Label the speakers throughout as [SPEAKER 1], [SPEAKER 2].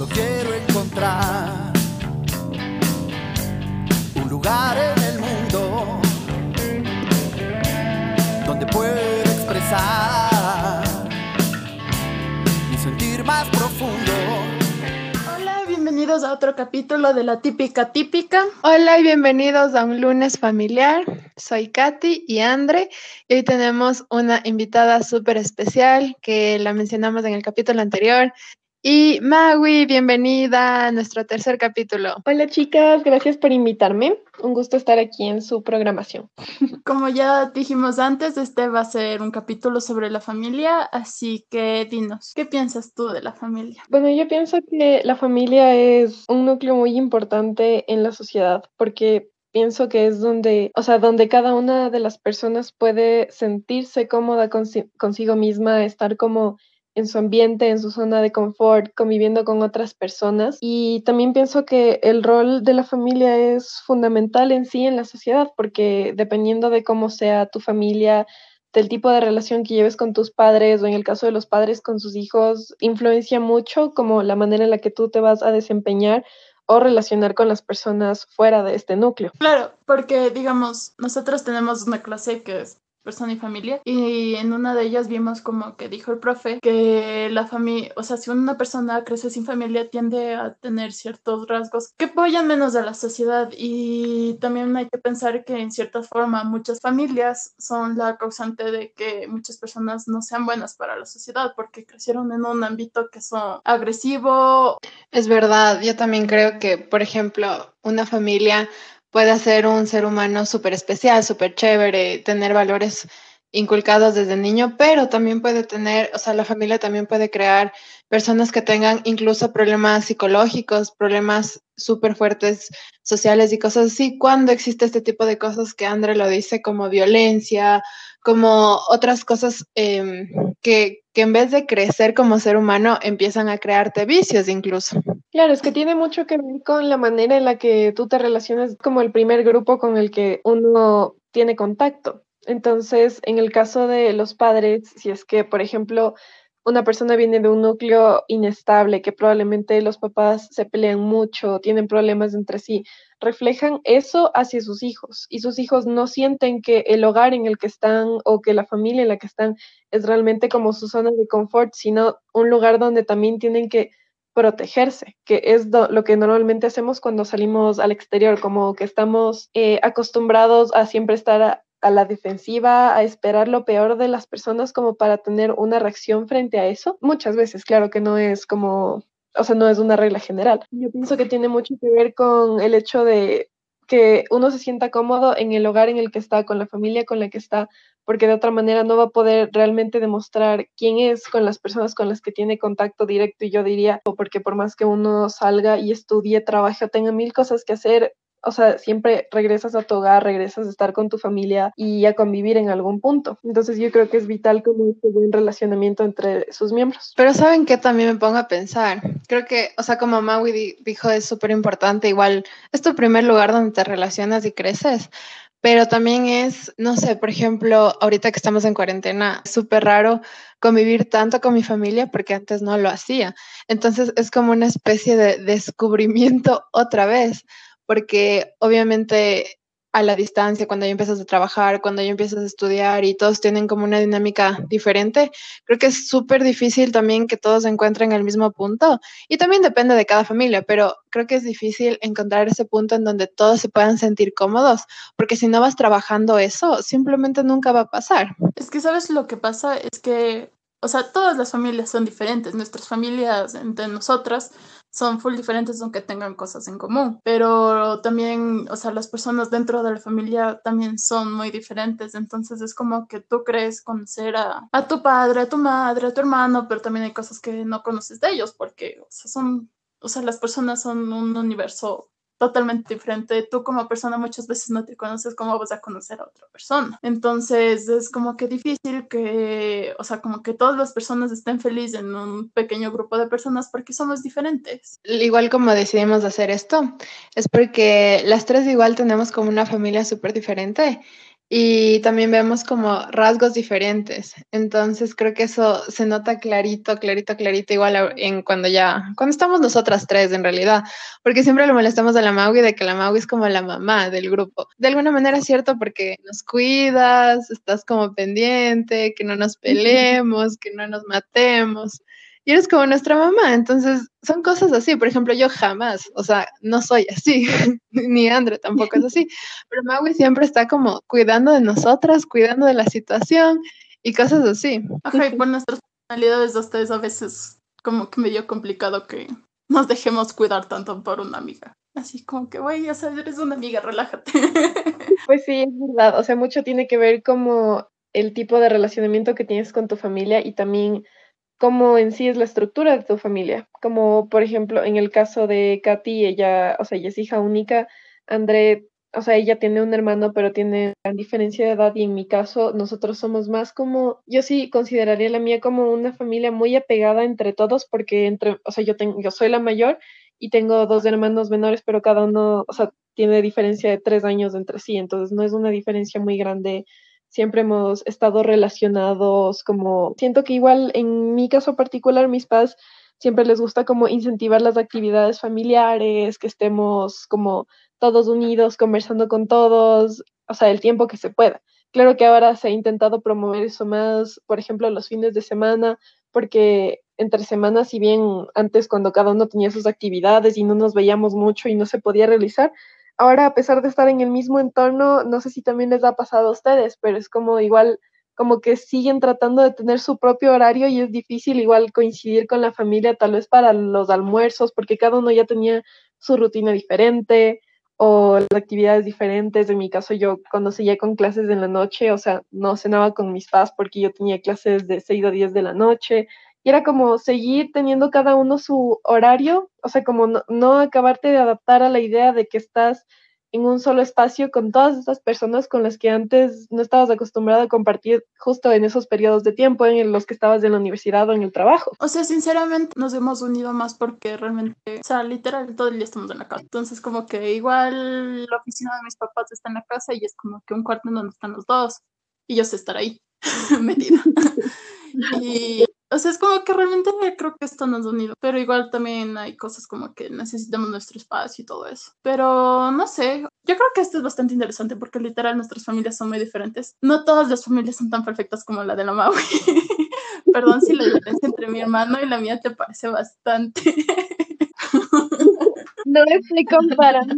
[SPEAKER 1] Solo quiero encontrar un lugar en el mundo donde pueda expresar mi sentir más profundo.
[SPEAKER 2] Hola, bienvenidos a otro capítulo de La Típica Típica.
[SPEAKER 3] Hola y bienvenidos a un lunes familiar. Soy Katy y Andre y hoy tenemos una invitada súper especial que la mencionamos en el capítulo anterior. Y Magui, bienvenida a nuestro tercer capítulo.
[SPEAKER 4] Hola chicas, gracias por invitarme. Un gusto estar aquí en su programación.
[SPEAKER 2] Como ya dijimos antes, este va a ser un capítulo sobre la familia, así que dinos, ¿qué piensas tú de la familia?
[SPEAKER 4] Bueno, yo pienso que la familia es un núcleo muy importante en la sociedad porque pienso que es donde, o sea, donde cada una de las personas puede sentirse cómoda consigo misma, estar como en su ambiente, en su zona de confort, conviviendo con otras personas. Y también pienso que el rol de la familia es fundamental en sí en la sociedad, porque dependiendo de cómo sea tu familia, del tipo de relación que lleves con tus padres o en el caso de los padres con sus hijos, influencia mucho como la manera en la que tú te vas a desempeñar o relacionar con las personas fuera de este núcleo.
[SPEAKER 2] Claro, porque digamos, nosotros tenemos una clase que es persona y familia y en una de ellas vimos como que dijo el profe que la familia, o sea, si una persona crece sin familia tiende a tener ciertos rasgos que apoyan menos a la sociedad y también hay que pensar que en cierta forma muchas familias son la causante de que muchas personas no sean buenas para la sociedad porque crecieron en un ámbito que son agresivo.
[SPEAKER 3] Es verdad, yo también creo que, por ejemplo, una familia puede ser un ser humano súper especial, súper chévere, tener valores inculcados desde niño, pero también puede tener, o sea, la familia también puede crear personas que tengan incluso problemas psicológicos, problemas súper fuertes sociales y cosas así, cuando existe este tipo de cosas que André lo dice, como violencia, como otras cosas em, que, que en vez de crecer como ser humano, empiezan a crearte vicios incluso.
[SPEAKER 4] Claro, es que tiene mucho que ver con la manera en la que tú te relacionas como el primer grupo con el que uno tiene contacto. Entonces, en el caso de los padres, si es que, por ejemplo, una persona viene de un núcleo inestable, que probablemente los papás se pelean mucho, tienen problemas entre sí, reflejan eso hacia sus hijos y sus hijos no sienten que el hogar en el que están o que la familia en la que están es realmente como su zona de confort, sino un lugar donde también tienen que protegerse, que es lo que normalmente hacemos cuando salimos al exterior, como que estamos eh, acostumbrados a siempre estar a, a, la defensiva, a esperar lo peor de las personas como para tener una reacción frente a eso. Muchas veces, claro que no es como, o sea, no es una regla general. Yo pienso que tiene mucho que ver con el hecho de que uno se sienta cómodo en el hogar en el que está, con la familia con la que está, porque de otra manera no va a poder realmente demostrar quién es con las personas con las que tiene contacto directo y yo diría, o porque por más que uno salga y estudie, trabaje o tenga mil cosas que hacer, o sea, siempre regresas a tu hogar, regresas a estar con tu familia y a convivir en algún punto. Entonces yo creo que es vital como este buen relacionamiento entre sus miembros.
[SPEAKER 3] Pero saben que también me pongo a pensar, creo que, o sea, como Maui dijo, es súper importante, igual es tu primer lugar donde te relacionas y creces, pero también es, no sé, por ejemplo, ahorita que estamos en cuarentena, súper raro convivir tanto con mi familia porque antes no lo hacía. Entonces es como una especie de descubrimiento otra vez porque obviamente a la distancia, cuando ya empiezas a trabajar, cuando ya empiezas a estudiar y todos tienen como una dinámica diferente, creo que es súper difícil también que todos encuentren el mismo punto. Y también depende de cada familia, pero creo que es difícil encontrar ese punto en donde todos se puedan sentir cómodos, porque si no vas trabajando eso, simplemente nunca va a pasar.
[SPEAKER 2] Es que sabes lo que pasa es que, o sea, todas las familias son diferentes, nuestras familias entre nosotras son full diferentes aunque tengan cosas en común, pero también, o sea, las personas dentro de la familia también son muy diferentes, entonces es como que tú crees conocer a, a tu padre, a tu madre, a tu hermano, pero también hay cosas que no conoces de ellos porque, o sea, son, o sea, las personas son un universo totalmente diferente. Tú como persona muchas veces no te conoces cómo vas a conocer a otra persona. Entonces es como que difícil que, o sea, como que todas las personas estén felices en un pequeño grupo de personas porque somos diferentes.
[SPEAKER 3] Igual como decidimos hacer esto, es porque las tres igual tenemos como una familia súper diferente y también vemos como rasgos diferentes. Entonces creo que eso se nota clarito, clarito, clarito, igual en cuando ya, cuando estamos nosotras tres en realidad, porque siempre le molestamos a la Maui de que la Maui es como la mamá del grupo. De alguna manera es cierto porque nos cuidas, estás como pendiente, que no nos peleemos, que no nos matemos y eres como nuestra mamá. Entonces, son cosas así. Por ejemplo, yo jamás, o sea, no soy así, ni Andre tampoco es así, pero Maui siempre está como cuidando de nosotras, cuidando de la situación y cosas así.
[SPEAKER 2] Ajá, y por nuestras personalidades de ustedes a veces como que medio complicado que nos dejemos cuidar tanto por una amiga. Así como que, güey, ya sabes, eres una amiga, relájate.
[SPEAKER 4] Pues sí, es verdad. O sea, mucho tiene que ver como el tipo de relacionamiento que tienes con tu familia y también cómo en sí es la estructura de tu familia. Como por ejemplo en el caso de Katy, ella, o sea, ella es hija única, André, o sea, ella tiene un hermano, pero tiene gran diferencia de edad y en mi caso nosotros somos más como, yo sí consideraría la mía como una familia muy apegada entre todos porque entre, o sea, yo tengo, yo soy la mayor y tengo dos hermanos menores, pero cada uno, o sea, tiene diferencia de tres años entre sí, entonces no es una diferencia muy grande siempre hemos estado relacionados como, siento que igual en mi caso particular, mis padres siempre les gusta como incentivar las actividades familiares, que estemos como todos unidos, conversando con todos, o sea, el tiempo que se pueda. Claro que ahora se ha intentado promover eso más, por ejemplo, los fines de semana, porque entre semanas, si bien antes cuando cada uno tenía sus actividades y no nos veíamos mucho y no se podía realizar, ahora a pesar de estar en el mismo entorno, no sé si también les ha pasado a ustedes, pero es como igual, como que siguen tratando de tener su propio horario y es difícil igual coincidir con la familia, tal vez para los almuerzos, porque cada uno ya tenía su rutina diferente o las actividades diferentes. En mi caso, yo cuando seguía con clases en la noche, o sea, no cenaba con mis padres porque yo tenía clases de 6 a 10 de la noche y era como seguir teniendo cada uno su horario, o sea, como no, acabarte de adaptar a la idea de que estás en un solo espacio con todas estas personas con las que antes no estabas acostumbrado a compartir justo en esos periodos de tiempo en los que estabas en la universidad o en el trabajo.
[SPEAKER 2] O sea, sinceramente nos hemos unido más porque realmente, o sea, literal todo el día estamos en la casa. Entonces, como que igual la oficina de mis papás está en la casa y es como que un cuarto en donde están los dos y yo sé estar ahí metida. y o sea, es como que realmente creo que nos ha unido, pero igual también hay cosas como que necesitamos nuestro espacio y todo eso. Pero no sé, yo creo que esto es bastante interesante porque literal nuestras familias son muy diferentes. No todas las familias son tan perfectas como la de la Maui. Perdón si la diferencia entre mi hermano y la mía te parece bastante.
[SPEAKER 4] no estoy comparando,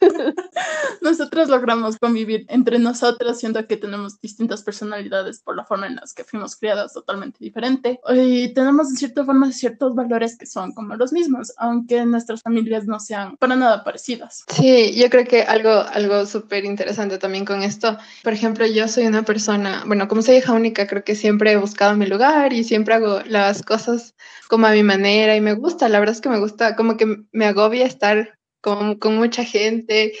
[SPEAKER 2] Nosotros logramos convivir entre nosotros, siendo que tenemos distintas personalidades por la forma en las que fuimos criadas totalmente diferente. Y tenemos, de cierta forma, ciertos valores que son como los mismos, aunque nuestras familias no sean para nada parecidas.
[SPEAKER 3] Sí, yo creo que algo, algo súper interesante también con esto. Por ejemplo, yo soy una persona, bueno, como soy hija única, creo que siempre he buscado mi lugar y siempre hago las cosas como a mi manera y me gusta, la verdad es que me gusta, como que me agobia estar con, con mucha gente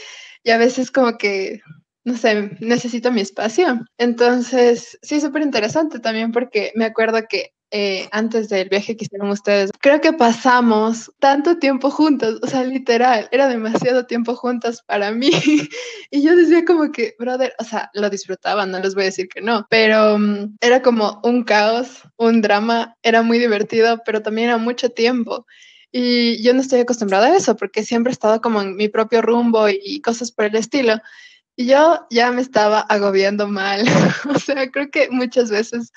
[SPEAKER 3] y a veces como que, no sé, necesito mi espacio. Entonces, sí, súper interesante también porque me acuerdo que eh, antes del viaje que hicieron ustedes, creo que pasamos tanto tiempo juntos, o sea, literal, era demasiado tiempo juntos para mí. y yo decía como que, brother, o sea, lo disfrutaba, no les voy a decir que no, pero um, era como un caos, un drama, era muy divertido, pero también era mucho tiempo. Y yo no estoy acostumbrada a eso porque siempre he estado como en mi propio rumbo y cosas por el estilo. Y yo ya me estaba agobiando mal. o sea, creo que muchas veces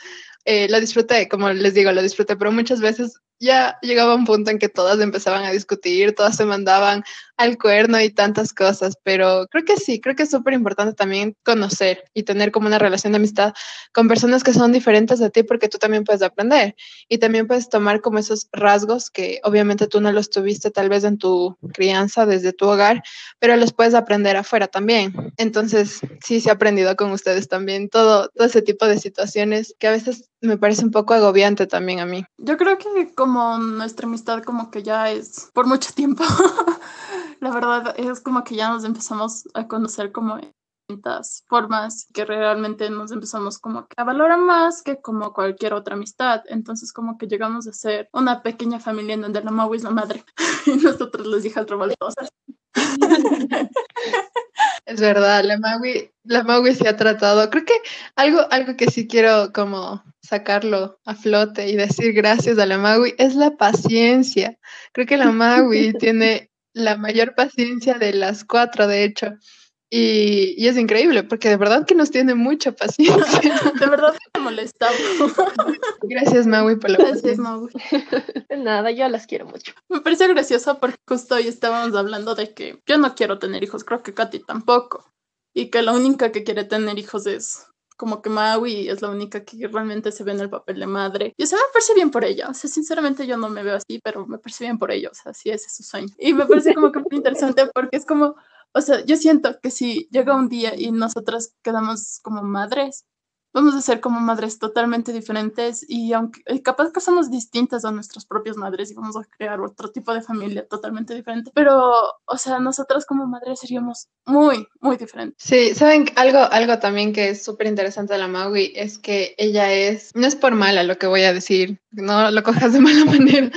[SPEAKER 3] eh, lo disfruté, como les digo, lo disfruté, pero muchas veces ya llegaba un punto en que todas empezaban a discutir, todas se mandaban al cuerno y tantas cosas, pero creo que sí, creo que es súper importante también conocer y tener como una relación de amistad con personas que son diferentes de ti porque tú también puedes aprender y también puedes tomar como esos rasgos que obviamente tú no los tuviste tal vez en tu crianza desde tu hogar, pero los puedes aprender afuera también. Entonces, sí, se ha aprendido con ustedes también todo, todo ese tipo de situaciones que a veces me parece un poco agobiante también a mí.
[SPEAKER 2] Yo creo que como nuestra amistad como que ya es por mucho tiempo, la verdad es como que ya nos empezamos a conocer como formas que realmente nos empezamos como que a valorar más que como cualquier otra amistad. Entonces como que llegamos a ser una pequeña familia en donde la Maui es la madre y nosotros las hijas revoltosas.
[SPEAKER 3] Es verdad, la Maui, la Maui se ha tratado. Creo que algo, algo que sí quiero como sacarlo a flote y decir gracias a la Maui es la paciencia. Creo que la Maui tiene la mayor paciencia de las cuatro, de hecho. Y, y, es increíble porque de verdad que nos tiene mucha paciencia.
[SPEAKER 2] De verdad que me molestamos.
[SPEAKER 3] Gracias, Maui, por la
[SPEAKER 2] Gracias, Maui.
[SPEAKER 4] Nada, yo las quiero mucho.
[SPEAKER 2] Me parece gracioso porque justo hoy estábamos hablando de que yo no quiero tener hijos, creo que Katy tampoco. Y que la única que quiere tener hijos es como que Maui es la única que realmente se ve en el papel de madre. Y o sea, me parece bien por ella. O sea, sinceramente yo no me veo así, pero me parece bien por ella. O sea, sí, ese es su sueño. Y me parece como que muy interesante porque es como, o sea, yo siento que si llega un día y nosotras quedamos como madres, vamos a ser como madres totalmente diferentes y aunque capaz que somos distintas a nuestras propias madres y vamos a crear otro tipo de familia totalmente diferente, pero, o sea, nosotras como madres seríamos muy, muy diferentes.
[SPEAKER 3] Sí, saben, algo, algo también que es súper interesante de la Maui es que ella es, no es por mala lo que voy a decir, no lo cojas de mala manera,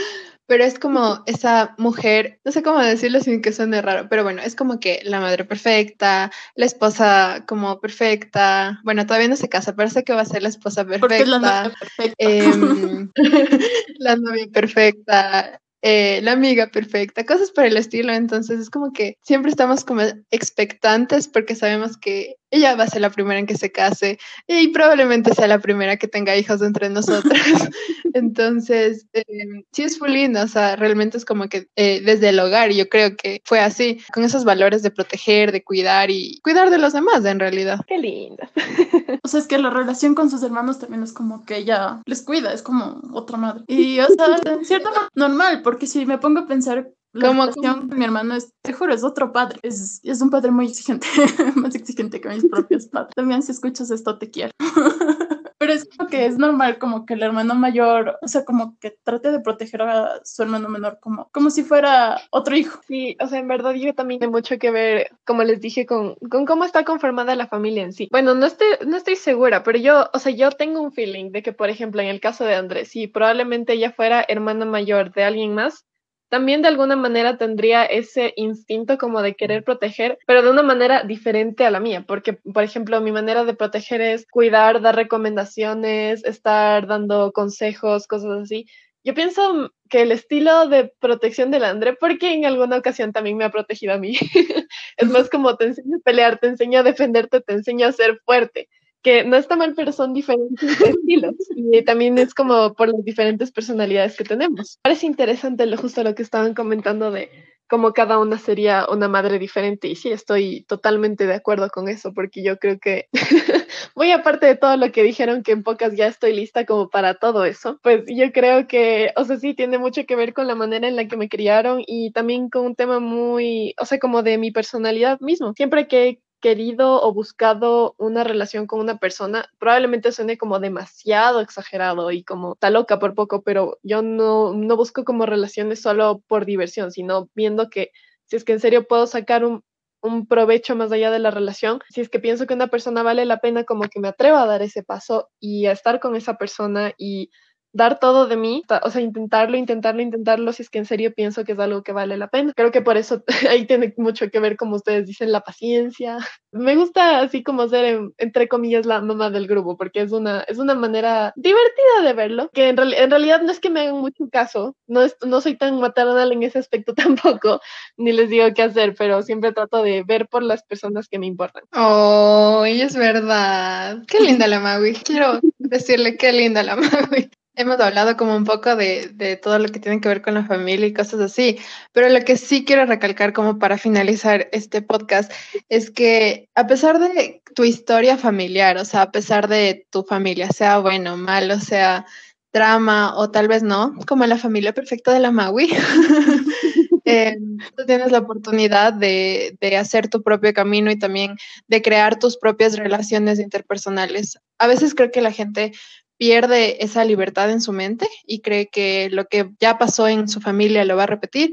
[SPEAKER 3] pero es como esa mujer, no sé cómo decirlo sin que suene raro, pero bueno, es como que la madre perfecta, la esposa como perfecta, bueno, todavía no se casa, pero sé que va a ser la esposa perfecta.
[SPEAKER 2] Porque la novia perfecta.
[SPEAKER 3] Eh, la novia perfecta, eh, la amiga perfecta, cosas por el estilo. Entonces es como que siempre estamos como expectantes porque sabemos que ella va a ser la primera en que se case y probablemente sea la primera que tenga hijos entre nosotras. Entonces, eh, sí es full lindo, o sea, realmente es como que eh, desde el hogar, yo creo que fue así, con esos valores de proteger, de cuidar y cuidar de los demás en realidad.
[SPEAKER 4] Qué linda.
[SPEAKER 2] O sea, es que la relación con sus hermanos también es como que ella les cuida, es como otra madre. Y, o sea, en cierta manera, normal, porque si me pongo a pensar la
[SPEAKER 3] ¿Cómo,
[SPEAKER 2] relación con mi hermano es, te juro, es otro padre. Es, es un padre muy exigente, más exigente que mis propios padres. También si escuchas esto, te quiero. Pero es como que es normal como que el hermano mayor, o sea, como que trate de proteger a su hermano menor como, como si fuera otro hijo.
[SPEAKER 4] Sí, o sea, en verdad yo también tengo mucho que ver, como les dije, con, con cómo está conformada la familia en sí. Bueno, no estoy, no estoy segura, pero yo, o sea, yo tengo un feeling de que, por ejemplo, en el caso de Andrés, si probablemente ella fuera hermana mayor de alguien más, también de alguna manera tendría ese instinto como de querer proteger, pero de una manera diferente a la mía, porque, por ejemplo, mi manera de proteger es cuidar, dar recomendaciones, estar dando consejos, cosas así. Yo pienso que el estilo de protección del André, porque en alguna ocasión también me ha protegido a mí, es más como te enseño a pelear, te enseño a defenderte, te enseño a ser fuerte que no está mal, pero son diferentes estilos y también es como por las diferentes personalidades que tenemos. Parece interesante lo justo lo que estaban comentando de cómo cada una sería una madre diferente y sí, estoy totalmente de acuerdo con eso porque yo creo que muy aparte de todo lo que dijeron que en pocas ya estoy lista como para todo eso, pues yo creo que, o sea, sí, tiene mucho que ver con la manera en la que me criaron y también con un tema muy, o sea, como de mi personalidad mismo. Siempre que querido o buscado una relación con una persona, probablemente suene como demasiado exagerado y como está loca por poco, pero yo no, no busco como relaciones solo por diversión, sino viendo que si es que en serio puedo sacar un, un provecho más allá de la relación, si es que pienso que una persona vale la pena, como que me atrevo a dar ese paso y a estar con esa persona y dar todo de mí, o sea, intentarlo, intentarlo, intentarlo, si es que en serio pienso que es algo que vale la pena. Creo que por eso ahí tiene mucho que ver, como ustedes dicen, la paciencia. Me gusta así como ser, entre comillas, la mamá del grupo, porque es una, es una manera divertida de verlo, que en, real, en realidad no es que me hagan mucho caso, no, es, no soy tan maternal en ese aspecto tampoco, ni les digo qué hacer, pero siempre trato de ver por las personas que me importan.
[SPEAKER 3] Oh, y es verdad. Qué linda la Maui. Quiero decirle qué linda la Maui. Hemos hablado como un poco de, de, todo lo que tiene que ver con la familia y cosas así, pero lo que sí quiero recalcar como para finalizar este podcast es que a pesar de tu historia familiar, o sea, a pesar de tu familia, sea bueno, malo, sea drama o tal vez no, como la familia perfecta de la Maui, eh, tú tienes la oportunidad de, de hacer tu propio camino y también de crear tus propias relaciones interpersonales. A veces creo que la gente pierde esa libertad en su mente y cree que lo que ya pasó en su familia lo va a repetir,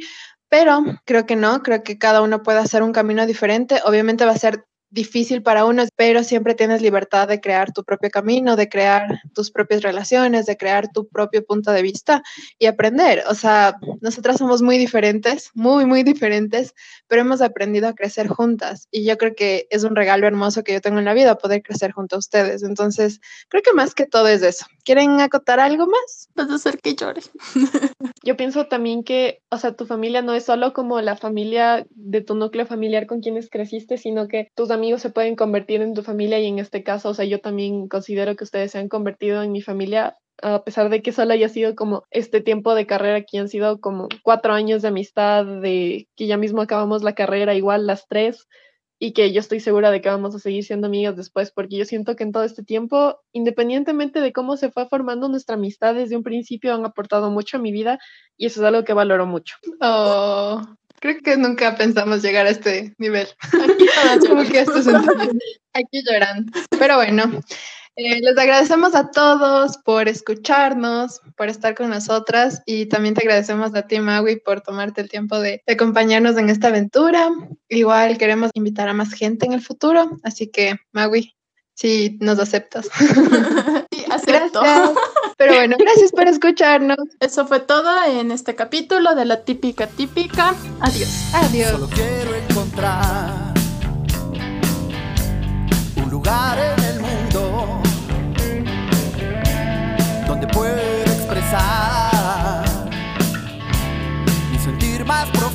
[SPEAKER 3] pero creo que no, creo que cada uno puede hacer un camino diferente, obviamente va a ser difícil para unos, pero siempre tienes libertad de crear tu propio camino, de crear tus propias relaciones, de crear tu propio punto de vista y aprender. O sea, nosotras somos muy diferentes, muy, muy diferentes, pero hemos aprendido a crecer juntas y yo creo que es un regalo hermoso que yo tengo en la vida, poder crecer junto a ustedes. Entonces, creo que más que todo es eso. ¿Quieren acotar algo más?
[SPEAKER 2] Vas a hacer que llore.
[SPEAKER 4] Yo pienso también que, o sea, tu familia no es solo como la familia de tu núcleo familiar con quienes creciste, sino que tus amigos se pueden convertir en tu familia y en este caso, o sea, yo también considero que ustedes se han convertido en mi familia a pesar de que solo haya sido como este tiempo de carrera, aquí han sido como cuatro años de amistad, de que ya mismo acabamos la carrera igual las tres, y que yo estoy segura de que vamos a seguir siendo amigas después, porque yo siento que en todo este tiempo, independientemente de cómo se fue formando nuestra amistad desde un principio, han aportado mucho a mi vida y eso es algo que valoro mucho.
[SPEAKER 3] Oh, creo que nunca pensamos llegar a este nivel.
[SPEAKER 2] Aquí
[SPEAKER 3] Como que esto es aquí llorando. Pero bueno, eh, les agradecemos a todos por escucharnos, por estar con nosotras y también te agradecemos a ti, Maui, por tomarte el tiempo de, de acompañarnos en esta aventura. Igual queremos invitar a más gente en el futuro, así que, Maui, si nos aceptas.
[SPEAKER 2] Sí, acepto.
[SPEAKER 3] Gracias. Pero bueno, gracias por escucharnos.
[SPEAKER 2] Eso fue todo en este capítulo de la típica típica. Adiós.
[SPEAKER 3] Adiós.
[SPEAKER 1] Solo quiero encontrar un lugar en el mundo donde pueda expresar mi sentir más profundo.